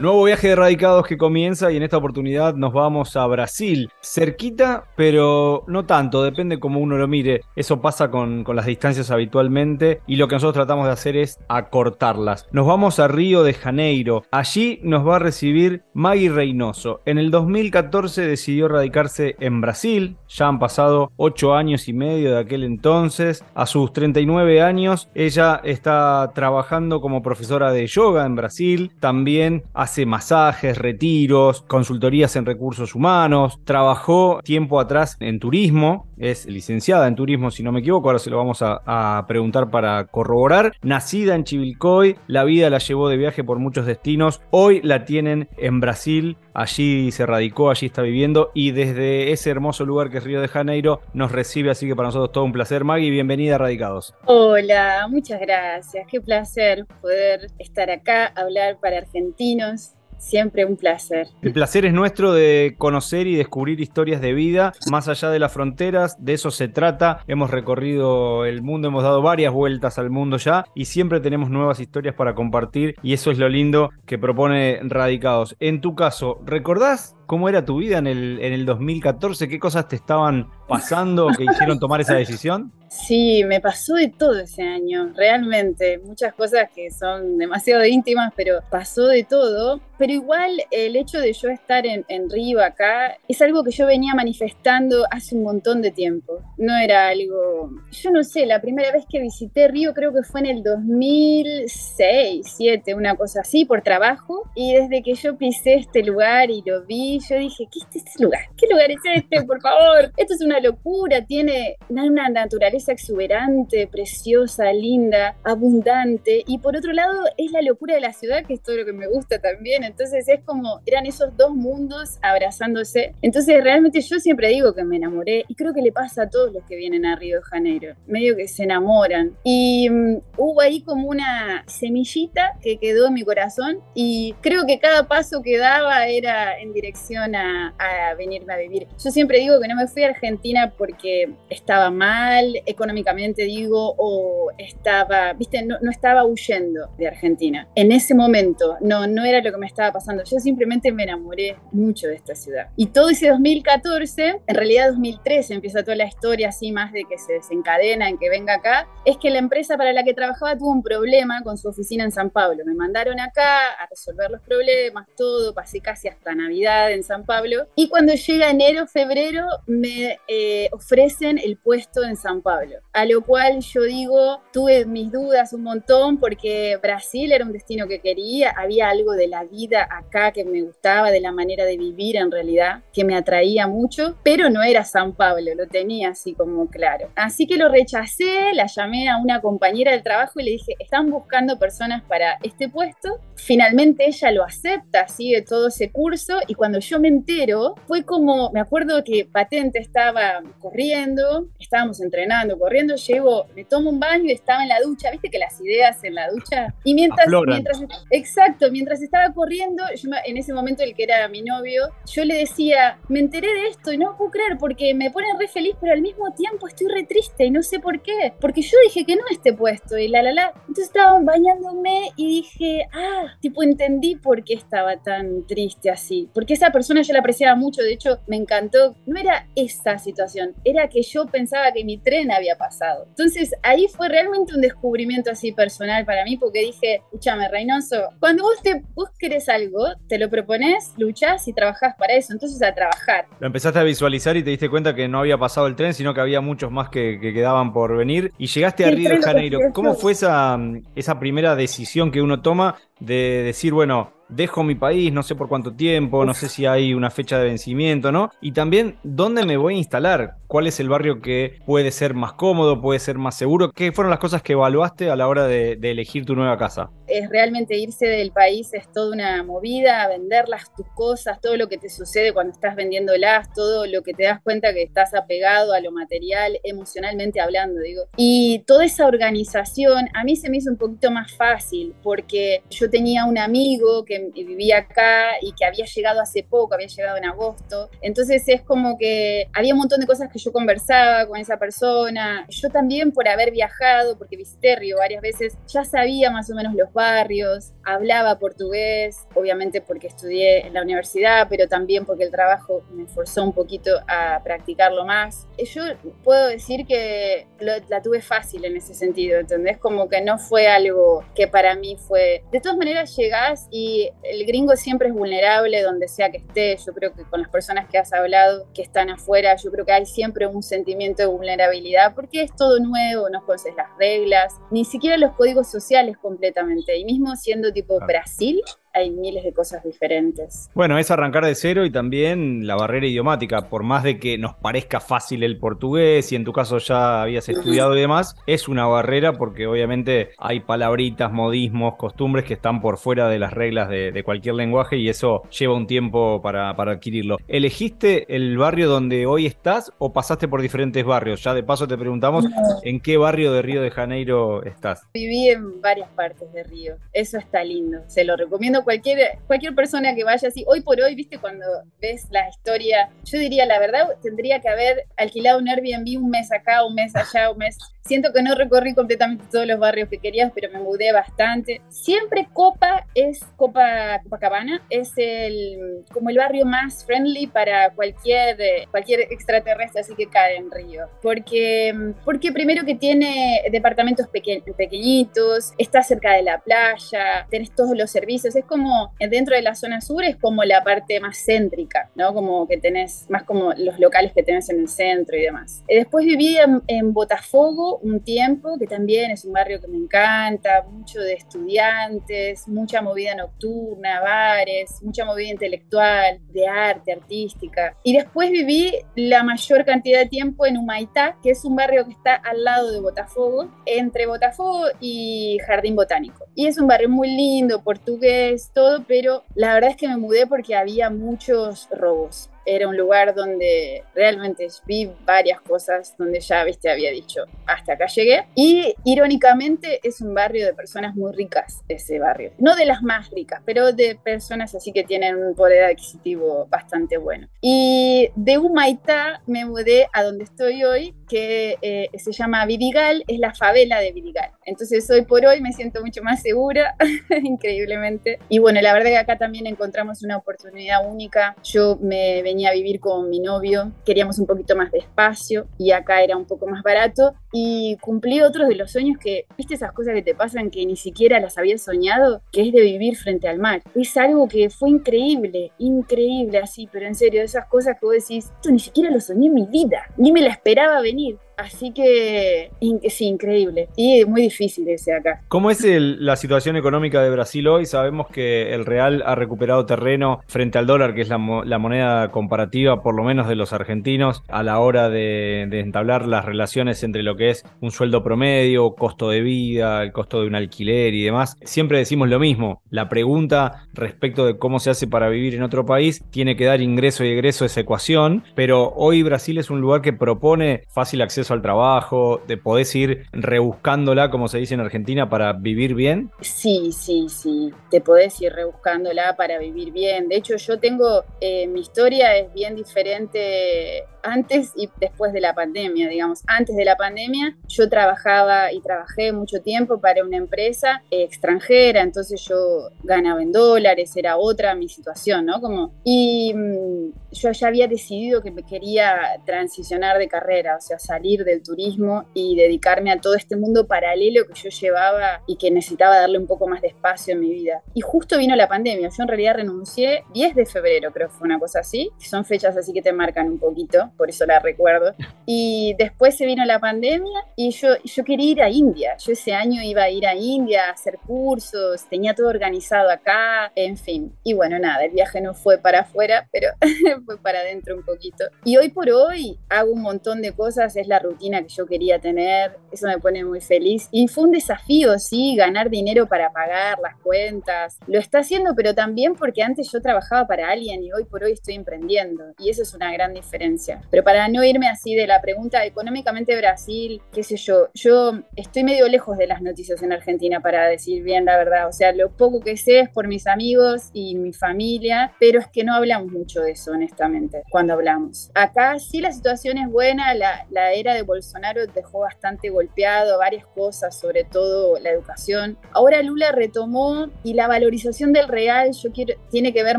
Nuevo viaje de radicados que comienza y en esta oportunidad nos vamos a Brasil. Cerquita, pero no tanto, depende cómo uno lo mire. Eso pasa con, con, las distancias habitualmente y lo que nosotros tratamos de hacer es acortarlas. Nos vamos a Río de Janeiro. Allí nos va a recibir Maggie Reynoso. En el 2014 decidió radicarse en Brasil. Ya han pasado 8 años y medio de aquel entonces. A sus 39 años, ella está trabajando como profesora de yoga en Brasil. También hace masajes, retiros, consultorías en recursos humanos, trabajó tiempo atrás en turismo, es licenciada en turismo si no me equivoco, ahora se lo vamos a, a preguntar para corroborar, nacida en Chivilcoy, la vida la llevó de viaje por muchos destinos, hoy la tienen en Brasil, allí se radicó, allí está viviendo y desde ese hermoso lugar que es Río de Janeiro nos recibe, así que para nosotros todo un placer. Maggie, bienvenida a Radicados. Hola, muchas gracias, qué placer poder estar acá, hablar para argentinos Siempre un placer. El placer es nuestro de conocer y descubrir historias de vida más allá de las fronteras, de eso se trata. Hemos recorrido el mundo, hemos dado varias vueltas al mundo ya y siempre tenemos nuevas historias para compartir y eso es lo lindo que propone Radicados. En tu caso, ¿recordás cómo era tu vida en el, en el 2014? ¿Qué cosas te estaban pasando que hicieron tomar esa decisión? Sí, me pasó de todo ese año, realmente. Muchas cosas que son demasiado íntimas, pero pasó de todo. Pero igual el hecho de yo estar en, en Río acá es algo que yo venía manifestando hace un montón de tiempo. No era algo, yo no sé, la primera vez que visité Río creo que fue en el 2006, 2007, una cosa así, por trabajo. Y desde que yo pisé este lugar y lo vi, yo dije, ¿qué es este lugar? ¿Qué lugar es este? Por favor. Esto es una locura, tiene una naturaleza exuberante, preciosa, linda, abundante. Y por otro lado, es la locura de la ciudad, que es todo lo que me gusta también. Entonces es como, eran esos dos mundos abrazándose. Entonces realmente yo siempre digo que me enamoré y creo que le pasa a todos los que vienen a Río de Janeiro. Medio que se enamoran. Y um, hubo ahí como una semillita que quedó en mi corazón y creo que cada paso que daba era en dirección a, a venirme a vivir. Yo siempre digo que no me fui a Argentina porque estaba mal, económicamente digo, o estaba, viste, no, no, estaba huyendo de Argentina. En ese momento, no, no era lo que me estaba pasando. Yo simplemente me enamoré mucho de esta ciudad. Y todo ese 2014, en realidad 2013 empieza toda la historia así más de que se desencadena en que venga acá, es que la empresa para la que trabajaba tuvo un problema con su oficina en San Pablo. Me mandaron acá a resolver los problemas, todo, pasé casi hasta Navidad en San Pablo. Y cuando llega enero, febrero, me eh, ofrecen el puesto en San Pablo. A lo cual yo digo, tuve mis dudas un montón porque Brasil era un destino que quería, había algo de la vida acá que me gustaba, de la manera de vivir en realidad, que me atraía mucho, pero no era San Pablo, lo tenía así como claro. Así que lo rechacé, la llamé a una compañera del trabajo y le dije, están buscando personas para este puesto. Finalmente ella lo acepta, sigue todo ese curso y cuando yo me entero, fue como, me acuerdo que Patente estaba corriendo, estábamos entrenando, corriendo, llego, me tomo un baño y estaba en la ducha, viste que las ideas en la ducha. Y mientras, mientras exacto, mientras estaba corriendo, en ese momento el que era mi novio, yo le decía, me enteré de esto y no puedo creer porque me pone re feliz, pero al mismo tiempo estoy re triste y no sé por qué. Porque yo dije que no a este puesto y la la la. Entonces estaba bañándome y dije, ah, tipo entendí por qué estaba tan triste así. Porque esa persona yo la apreciaba mucho, de hecho me encantó. No era esa situación, era que yo pensaba que mi tren había pasado. Entonces ahí fue realmente un descubrimiento así personal para mí porque dije, escúchame Reynoso, cuando vos, te, vos querés algo, te lo propones, luchás y trabajás para eso, entonces a trabajar. Lo empezaste a visualizar y te diste cuenta que no había pasado el tren, sino que había muchos más que, que quedaban por venir y llegaste a Río de Janeiro. ¿Cómo fue esa, esa primera decisión que uno toma de decir, bueno, dejo mi país, no sé por cuánto tiempo, no sé si hay una fecha de vencimiento, ¿no? Y también, ¿dónde me voy a instalar? ¿Cuál es el barrio que puede ser más cómodo, puede ser más seguro? ¿Qué fueron las cosas que evaluaste a la hora de, de elegir tu nueva casa? Es realmente irse del país, es toda una movida, venderlas tus cosas, todo lo que te sucede cuando estás vendiéndolas, todo lo que te das cuenta que estás apegado a lo material, emocionalmente hablando, digo. Y toda esa organización a mí se me hizo un poquito más fácil porque yo tenía un amigo que vivía acá y que había llegado hace poco, había llegado en agosto. Entonces es como que había un montón de cosas que yo conversaba con esa persona. Yo también por haber viajado, porque visité Río varias veces, ya sabía más o menos los barrios, hablaba portugués, obviamente porque estudié en la universidad, pero también porque el trabajo me forzó un poquito a practicarlo más. Yo puedo decir que la tuve fácil en ese sentido, ¿entendés? Como que no fue algo que para mí fue... De todas maneras llegás y el gringo siempre es vulnerable donde sea que esté. Yo creo que con las personas que has hablado que están afuera, yo creo que hay siempre un sentimiento de vulnerabilidad porque es todo nuevo, no conoces las reglas, ni siquiera los códigos sociales completamente. Y mismo siendo tipo Brasil, hay miles de cosas diferentes. Bueno, es arrancar de cero y también la barrera idiomática, por más de que nos parezca fácil el portugués y en tu caso ya habías estudiado y demás, es una barrera porque obviamente hay palabritas, modismos, costumbres que están por fuera de las reglas de, cualquier lenguaje y eso lleva un tiempo para, adquirirlo. ¿Elegiste el barrio donde hoy estás o pasaste por diferentes barrios? Ya de paso te preguntamos en qué barrio de Río de Janeiro estás. Viví en varias partes de Río, eso está lindo, se lo recomiendo cualquier, cualquier persona que vaya así, hoy por hoy, viste, cuando ves la historia, yo diría, la verdad, tendría que haber alquilado un Airbnb un mes acá, un mes allá, un mes Siento que no recorrí completamente todos los barrios que querías, pero me mudé bastante. Siempre Copa es Copa Copacabana, es el como el barrio más friendly para cualquier cualquier extraterrestre así que cae en Río, porque porque primero que tiene departamentos pequeñitos, está cerca de la playa, tenés todos los servicios, es como dentro de la zona sur es como la parte más céntrica, ¿no? Como que tenés más como los locales que tenés en el centro y demás. Después viví en Botafogo un tiempo, que también es un barrio que me encanta, mucho de estudiantes, mucha movida nocturna, bares, mucha movida intelectual, de arte, artística. Y después viví la mayor cantidad de tiempo en Humaitá, que es un barrio que está al lado de Botafogo, entre Botafogo y Jardín Botánico. Y es un barrio muy lindo, portugués, todo, pero la verdad es que me mudé porque había muchos robos era un lugar donde realmente vi varias cosas donde ya, viste, había dicho, hasta acá llegué. Y irónicamente es un barrio de personas muy ricas, ese barrio. No de las más ricas, pero de personas así que tienen un poder adquisitivo bastante bueno. Y de Humaitá me mudé a donde estoy hoy, que eh, se llama Vidigal, es la favela de Vidigal. Entonces hoy por hoy me siento mucho más segura, increíblemente. Y bueno, la verdad que acá también encontramos una oportunidad única. Yo me venía a vivir con mi novio, queríamos un poquito más de espacio y acá era un poco más barato y cumplí otros de los sueños que, viste esas cosas que te pasan que ni siquiera las había soñado, que es de vivir frente al mar. Es algo que fue increíble, increíble así, pero en serio, esas cosas que vos decís, esto ni siquiera lo soñé en mi vida, ni me la esperaba venir. Así que sí, increíble. Y muy difícil ese acá. ¿Cómo es la situación económica de Brasil hoy? Sabemos que el real ha recuperado terreno frente al dólar, que es la, moneda comparativa, por lo menos de los argentinos, a la hora de, entablar las relaciones entre lo que es un sueldo promedio, costo de vida, el costo de un alquiler y demás. Siempre decimos lo mismo. La pregunta respecto de cómo se hace para vivir en otro país tiene que dar ingreso y egreso a esa ecuación, pero hoy Brasil es un lugar que propone fácil acceso al trabajo, de podés ir rebuscándola, como se dice en Argentina, para vivir bien? Sí, sí, sí, te podés ir rebuscándola para vivir bien. De hecho, yo tengo, eh, mi historia es bien diferente antes y después de la pandemia, digamos. Antes de la pandemia yo trabajaba y trabajé mucho tiempo para una empresa extranjera, entonces yo ganaba en dólares, era otra mi situación, ¿no? Como, y mm, yo ya había decidido que me quería transicionar de carrera, o sea, salir del turismo y dedicarme a todo este mundo paralelo que yo llevaba y que necesitaba darle un poco más de espacio en mi vida. Y justo vino la pandemia, yo en realidad renuncié 10 de febrero, creo que fue una cosa así, son fechas así que te marcan un poquito por eso la recuerdo. Y después se vino la pandemia y yo, yo quería ir a India. Yo ese año iba a ir a India a hacer cursos, tenía todo organizado acá, en fin. Y bueno, nada, el viaje no fue para afuera, pero fue para adentro un poquito. Y hoy por hoy hago un montón de cosas, es la rutina que yo quería tener, eso me pone muy feliz. Y fue un desafío, sí, ganar dinero para pagar las cuentas. Lo está haciendo, pero también porque antes yo trabajaba para alguien y hoy por hoy estoy emprendiendo. Y eso es una gran diferencia. Pero para no irme así de la pregunta, económicamente Brasil, qué sé yo, yo estoy medio lejos de las noticias en Argentina para decir bien la verdad. O sea, lo poco que sé es por mis amigos y mi familia, pero es que no hablamos mucho de eso, honestamente, cuando hablamos. Acá sí la situación es buena, la, la era de Bolsonaro dejó bastante golpeado varias cosas, sobre todo la educación. Ahora Lula retomó y la valorización del real yo quiero, tiene que ver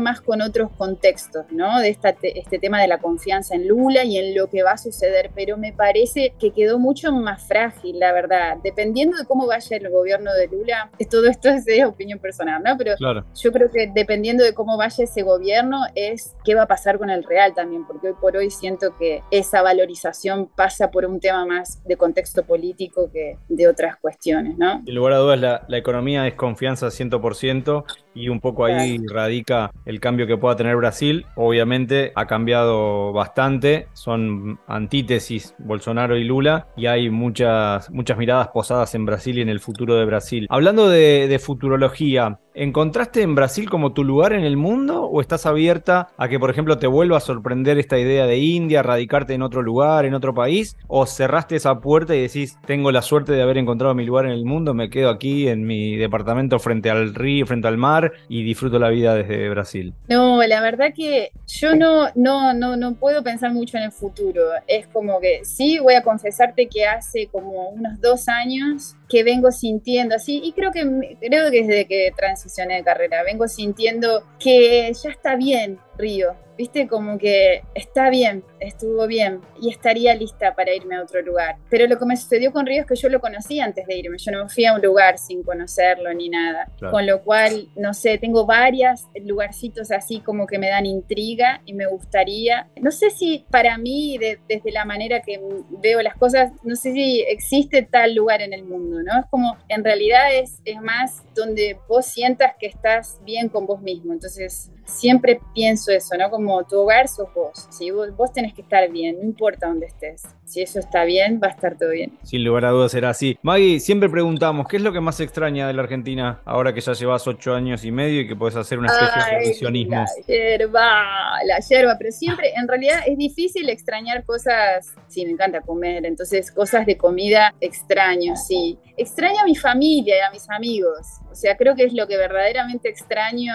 más con otros contextos, ¿no? De esta, este tema de la confianza en Lula y en lo que va a suceder, pero me parece que quedó mucho más frágil, la verdad. Dependiendo de cómo vaya el gobierno de Lula, todo esto es de opinión personal, ¿no? Pero yo creo que dependiendo de cómo vaya ese gobierno, es qué va a pasar con el real también, porque hoy por hoy siento que esa valorización pasa por un tema más de contexto político que de otras cuestiones, ¿no? En lugar a dudas, la, la economía es confianza 100% y un poco ahí radica el cambio que pueda tener Brasil. Obviamente ha cambiado bastante, son antítesis Bolsonaro y Lula y hay muchas, muchas miradas posadas en Brasil y en el futuro de Brasil. Hablando de, de futurología, ¿Encontraste en Brasil como tu lugar en el mundo o estás abierta a que, por ejemplo, te vuelva a sorprender esta idea de India, radicarte en otro lugar, en otro país? ¿O cerraste esa puerta y decís, tengo la suerte de haber encontrado mi lugar en el mundo, me quedo aquí en mi departamento frente al río, frente al mar y disfruto la vida desde Brasil? No, la verdad que yo no, no, no, no puedo pensar mucho en el futuro. Es como que sí, voy a confesarte que hace como unos dos años que vengo sintiendo así, y creo que, creo que desde que transicioné de carrera, vengo sintiendo que ya está bien Río, viste como que está bien, estuvo bien y estaría lista para irme a otro lugar. Pero lo que me sucedió con Río es que yo lo conocí antes de irme, yo no me fui a un lugar sin conocerlo ni nada. Con lo cual, no sé, tengo varios lugarcitos así como que me dan intriga y me gustaría, no sé si para mí, desde la manera que veo las cosas, no sé si existe tal lugar en el mundo, ¿no? Es como, en realidad es, es más donde vos sientas que estás bien con vos mismo. Entonces, siempre pienso eso, ¿no? Como tu hogar sos vos, ¿sí? vos, vos tenés que estar bien, no importa dónde estés. Si eso está bien, va a estar todo bien. Sin lugar a dudas será así. Maggie, siempre preguntamos, ¿qué es lo que más extraña de la Argentina ahora que ya llevas ocho años y medio y que puedes hacer una especie de revisionismo? La yerba, la yerba, pero siempre, en realidad es difícil extrañar cosas, sí, me encanta comer, entonces cosas de comida extraño, sí. Extraño a mi familia y a mis amigos. O sea, creo que es lo que verdaderamente extraño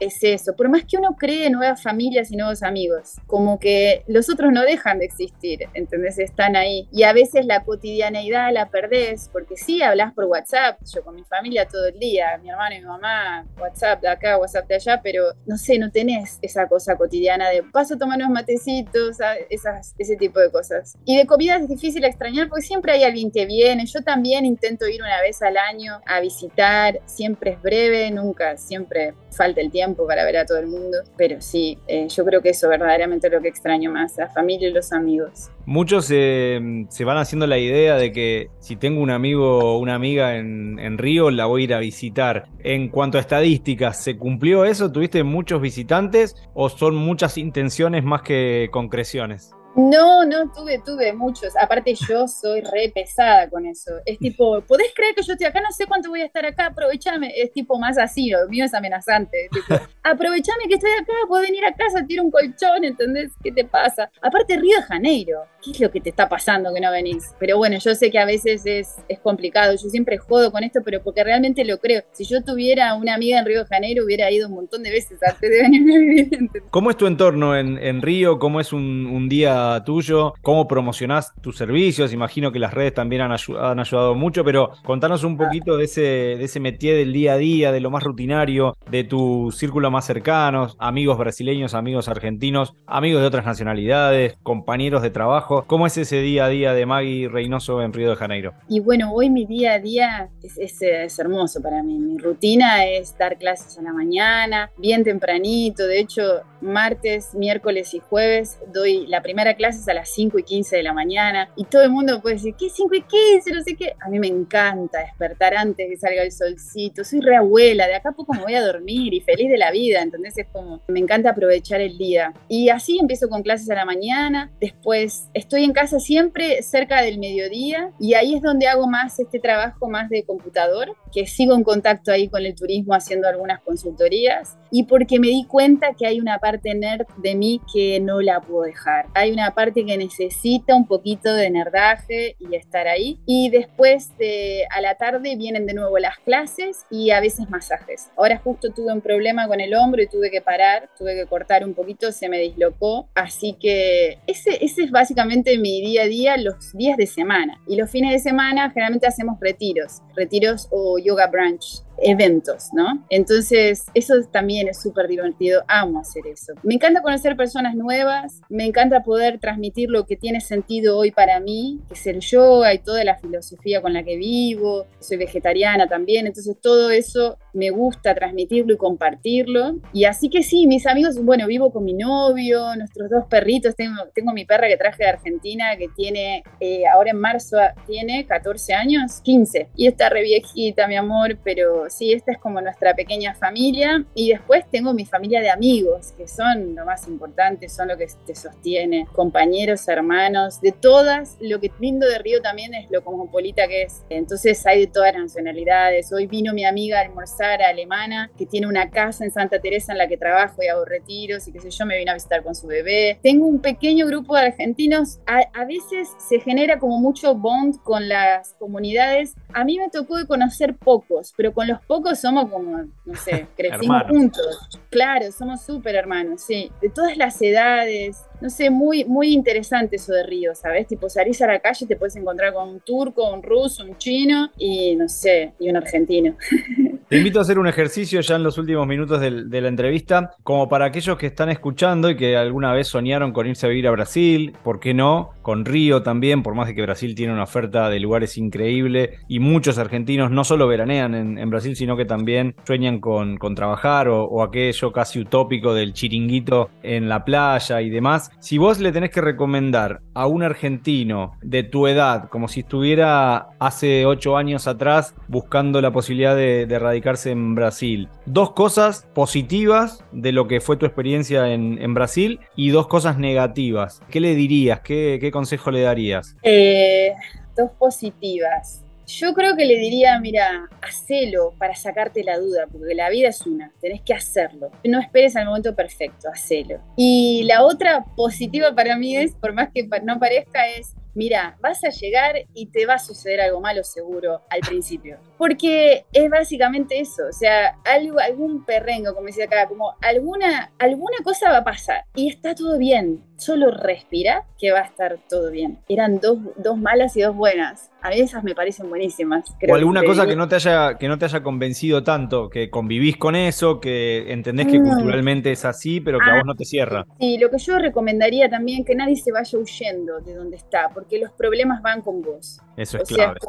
es eso. Por más que uno cree nuevas familias y nuevos amigos, como que los otros no dejan de existir, ¿entendés? Están ahí. Y a veces la cotidianeidad la perdés, porque sí, hablas por WhatsApp, yo con mi familia todo el día, mi hermano y mi mamá, WhatsApp de acá, WhatsApp de allá, pero no sé, no tenés esa cosa cotidiana de paso a tomar unos matecitos, esas, ese tipo de cosas. Y de comida es difícil extrañar porque siempre hay alguien que viene. Yo también intento ir una vez al año a visitar siempre es breve, nunca, siempre falta el tiempo para ver a todo el mundo, pero sí, eh, yo creo que eso verdaderamente es lo que extraño más, la familia y los amigos. Muchos eh, se van haciendo la idea de que si tengo un amigo o una amiga en, en, Río, la voy a ir a visitar. En cuanto a estadísticas, ¿se cumplió eso? ¿Tuviste muchos visitantes o son muchas intenciones más que concreciones? No, no, tuve, tuve muchos. Aparte yo soy re pesada con eso. Es tipo, ¿podés creer que yo estoy acá? No sé cuánto voy a estar acá, aprovechame. Es tipo más así, lo mío es amenazante. Tipo, aprovechame que estoy acá, puedo venir a casa, tiro un colchón, ¿entendés? ¿Qué te pasa? Aparte Río de Janeiro, ¿qué es lo que te está pasando que no venís? Pero bueno, yo sé que a veces es, complicado. Yo siempre jodo con esto, pero porque realmente lo creo. Si yo tuviera una amiga en Río de Janeiro, hubiera ido un montón de veces antes de venir a vivir. ¿Cómo es tu entorno en, Río? ¿Cómo es un, un día tuyo, cómo promocionás tus servicios, imagino que las redes también han, ayudado mucho, pero contanos un poquito de ese, de ese métier del día a día, de lo más rutinario, de tu círculo más cercano, amigos brasileños, amigos argentinos, amigos de otras nacionalidades, compañeros de trabajo, ¿cómo es ese día a día de Maggie Reynoso en Río de Janeiro? Y bueno, hoy mi día a día es, hermoso para mí, mi rutina es dar clases a la mañana, bien tempranito, de hecho martes, miércoles y jueves doy la primera clase a las 5 y 15 de la mañana y todo el mundo puede decir, ¿qué 5 y 15? No sé qué. A mí me encanta despertar antes que salga el solcito. Soy reabuela, de acá a poco me voy a dormir y feliz de la vida. Entonces es como, me encanta aprovechar el día. Y así empiezo con clases a la mañana, después estoy en casa siempre cerca del mediodía y ahí es donde hago más este trabajo más de computador, que sigo en contacto ahí con el turismo haciendo algunas consultorías y porque me di cuenta que hay una parte nerd de mí que no la puedo dejar. Hay una parte que necesita un poquito de nerdaje y estar ahí. Y después de a la tarde vienen de nuevo las clases y a veces masajes. Ahora justo tuve un problema con el hombro y tuve que parar, tuve que cortar un poquito, se me dislocó. Así que ese, ese es básicamente mi día a día los días de semana. Y los fines de semana generalmente hacemos retiros, retiros o yoga brunch eventos, ¿no? Entonces, eso también es súper divertido, amo hacer eso. Me encanta conocer personas nuevas, me encanta poder transmitir lo que tiene sentido hoy para mí, que es el yoga y toda la filosofía con la que vivo, soy vegetariana también, entonces todo eso me gusta transmitirlo y compartirlo. Y así que sí, mis amigos, bueno, vivo con mi novio, nuestros dos perritos, tengo, tengo mi perra que traje de Argentina, que tiene, eh, ahora en marzo tiene 14 años, 15, y está re viejita, mi amor, pero sí, esta es como nuestra pequeña familia. Y después tengo mi familia de amigos, que son lo más importante, son lo que te sostiene, compañeros, hermanos, de todas. Lo que lindo de Río también es lo cosmopolita que es. Entonces hay de todas las nacionalidades. Hoy vino mi amiga a almorzar alemana, que tiene una casa en Santa Teresa en la que trabajo y hago retiros y qué sé yo, me vino a visitar con su bebé. Tengo un pequeño grupo de argentinos. A, a veces se genera como mucho bond con las comunidades. A mí me tocó de conocer pocos, pero con los pocos somos como, no sé, crecimos juntos. Claro, somos súper hermanos, sí. De todas las edades, no sé, muy, muy interesante eso de Río, ¿sabes? Tipo, salís a la calle y te puedes encontrar con un turco, un ruso, un chino y, no sé, y un argentino. Te invito a hacer un ejercicio ya en los últimos minutos de la entrevista, como para aquellos que están escuchando y que alguna vez soñaron con irse a vivir a Brasil, ¿por qué no? Con Río también, por más de que Brasil tiene una oferta de lugares increíble y muchos argentinos no solo veranean en, Brasil, sino que también sueñan con, trabajar o, o aquello casi utópico del chiringuito en la playa y demás. Si vos le tenés que recomendar a un argentino de tu edad, como si estuviera hace ocho años atrás buscando la posibilidad de, de radicarse en Brasil, dos cosas positivas de lo que fue tu experiencia en, en Brasil y dos cosas negativas. ¿Qué le dirías? ¿Qué, qué consejo le darías? Eh, dos positivas. Yo creo que le diría, mira, hacelo para sacarte la duda, porque la vida es una, tenés que hacerlo. No esperes al momento perfecto, hacelo. Y la otra positiva para mí es, por más que no parezca, es mira, vas a llegar y te va a suceder algo malo seguro al principio. Porque es básicamente eso, o sea, algo, algún perrengo, como decía acá, como alguna, alguna cosa va a pasar y está todo bien. Solo respira que va a estar todo bien. Eran dos, dos malas y dos buenas. A mí esas me parecen buenísimas. o alguna cosa que no, te haya, que no te haya convencido tanto, que convivís con eso, que entendés que mm. culturalmente es así, pero que a ah, vos no te cierra. Sí, lo que yo recomendaría también que nadie se vaya huyendo de donde está, porque los problemas van con vos. Eso es clave.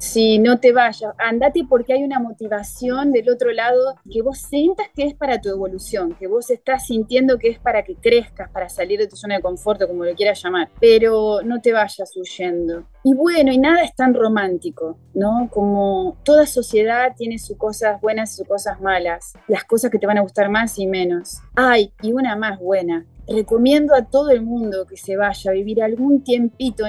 Si no te vayas, andate porque hay una motivación del otro lado que vos sientas que es para tu evolución, que vos estás sintiendo que es para que crezcas, para salir de tu zona de confort, como lo quieras llamar, pero no te vayas huyendo. Y bueno, y nada es tan romántico, ¿no? Como toda sociedad tiene sus cosas buenas y sus cosas malas, las cosas que te van a gustar más y menos. Ay, y una más buena, recomiendo a todo el mundo que se vaya a vivir algún tiempito,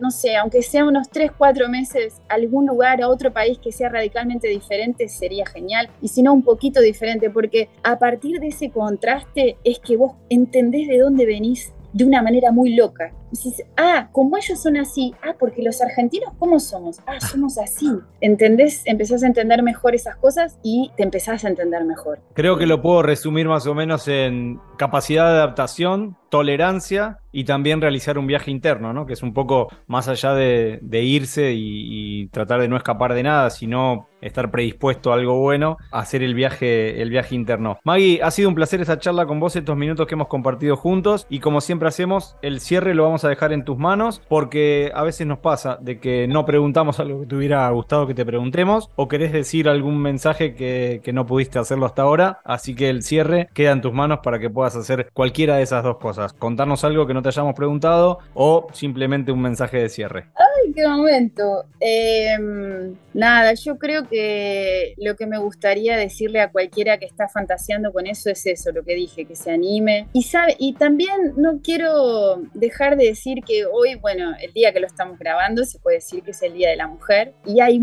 no sé, aunque sea unos 3, 4 meses, a algún lugar, a otro país que sea radicalmente diferente, sería genial. Y si no, un poquito diferente, porque a partir de ese contraste es que vos entendés de dónde venís de una manera muy loca. Dices, ah, como ellos son así, ah, porque los argentinos, ¿cómo somos? Ah, somos así. ¿Entendés? Empezás a entender mejor esas cosas y te empezás a entender mejor. Creo que lo puedo resumir más o menos en capacidad de adaptación, tolerancia y también realizar un viaje interno, ¿no? Que es un poco más allá de, irse y, tratar de no escapar de nada, sino estar predispuesto a algo bueno, hacer el viaje, el viaje interno. Maggie, ha sido un placer esta charla con vos, estos minutos que hemos compartido juntos y como siempre hacemos, el cierre lo vamos a dejar en tus manos porque a veces nos pasa de que no preguntamos algo que te hubiera gustado que te preguntemos o querés decir algún mensaje que, que no pudiste hacerlo hasta ahora. Así que el cierre queda en tus manos para que puedas hacer cualquiera de esas dos cosas. Contarnos algo que no te hayamos preguntado o simplemente un mensaje de cierre. Qué momento. Em, nada, yo creo que lo que me gustaría decirle a cualquiera que está fantaseando con eso es eso, lo que dije, que se anime. Y, sabe, y también no quiero dejar de decir que hoy, bueno, el día que lo estamos grabando, se puede decir que es el Día de la Mujer. Y hay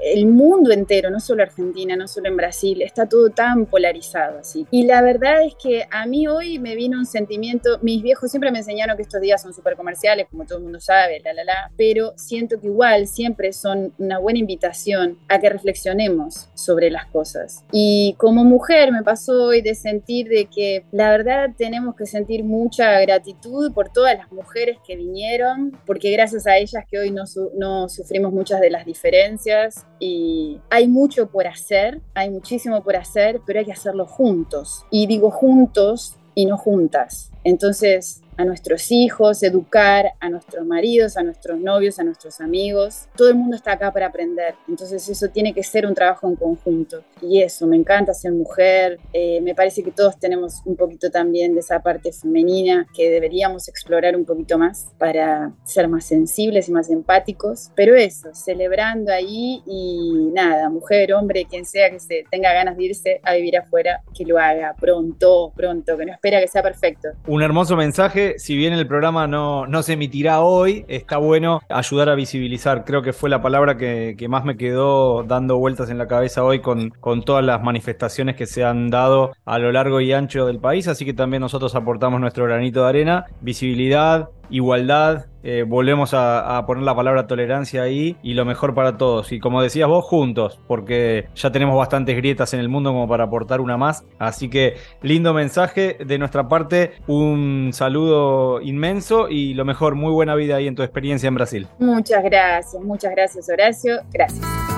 el mundo entero, no solo Argentina, no solo en Brasil, está todo tan polarizado así. Y la verdad es que a mí hoy me vino un sentimiento, mis viejos siempre me enseñaron que estos días son súper comerciales, como todo el mundo sabe, la, la, la, pero siento que igual siempre son una buena invitación a que reflexionemos sobre las cosas. Y como mujer me pasó hoy de sentir de que la verdad tenemos que sentir mucha gratitud por todas las mujeres que vinieron, porque gracias a ellas que hoy no, no sufrimos muchas de las diferencias y hay mucho por hacer, hay muchísimo por hacer, pero hay que hacerlo juntos. Y digo juntos y no juntas. Entonces, a nuestros hijos, educar a nuestros maridos, a nuestros novios, a nuestros amigos. Todo el mundo está acá para aprender. Entonces eso tiene que ser un trabajo en conjunto. Y eso, me encanta ser mujer. Eh, me parece que todos tenemos un poquito también de esa parte femenina que deberíamos explorar un poquito más para ser más sensibles y más empáticos. Pero eso, celebrando ahí y nada, mujer, hombre, quien sea que se tenga ganas de irse a vivir afuera, que lo haga pronto, pronto, que no espera que sea perfecto. Un hermoso mensaje si bien el programa no, no se emitirá hoy, está bueno ayudar a visibilizar. Creo que fue la palabra que, más me quedó dando vueltas en la cabeza hoy con, con todas las manifestaciones que se han dado a lo largo y ancho del país. Así que también nosotros aportamos nuestro granito de arena, visibilidad, igualdad, eh, volvemos a, poner la palabra tolerancia ahí y lo mejor para todos. Y como decías vos, juntos, porque ya tenemos bastantes grietas en el mundo como para aportar una más. Así que lindo mensaje de nuestra parte, un saludo inmenso y lo mejor, muy buena vida ahí en tu experiencia en Brasil. Muchas gracias, muchas gracias Horacio, gracias.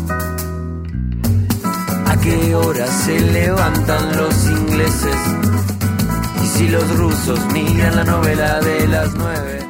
qué hora se levantan los ingleses y si los rusos miran la novela de las nueve.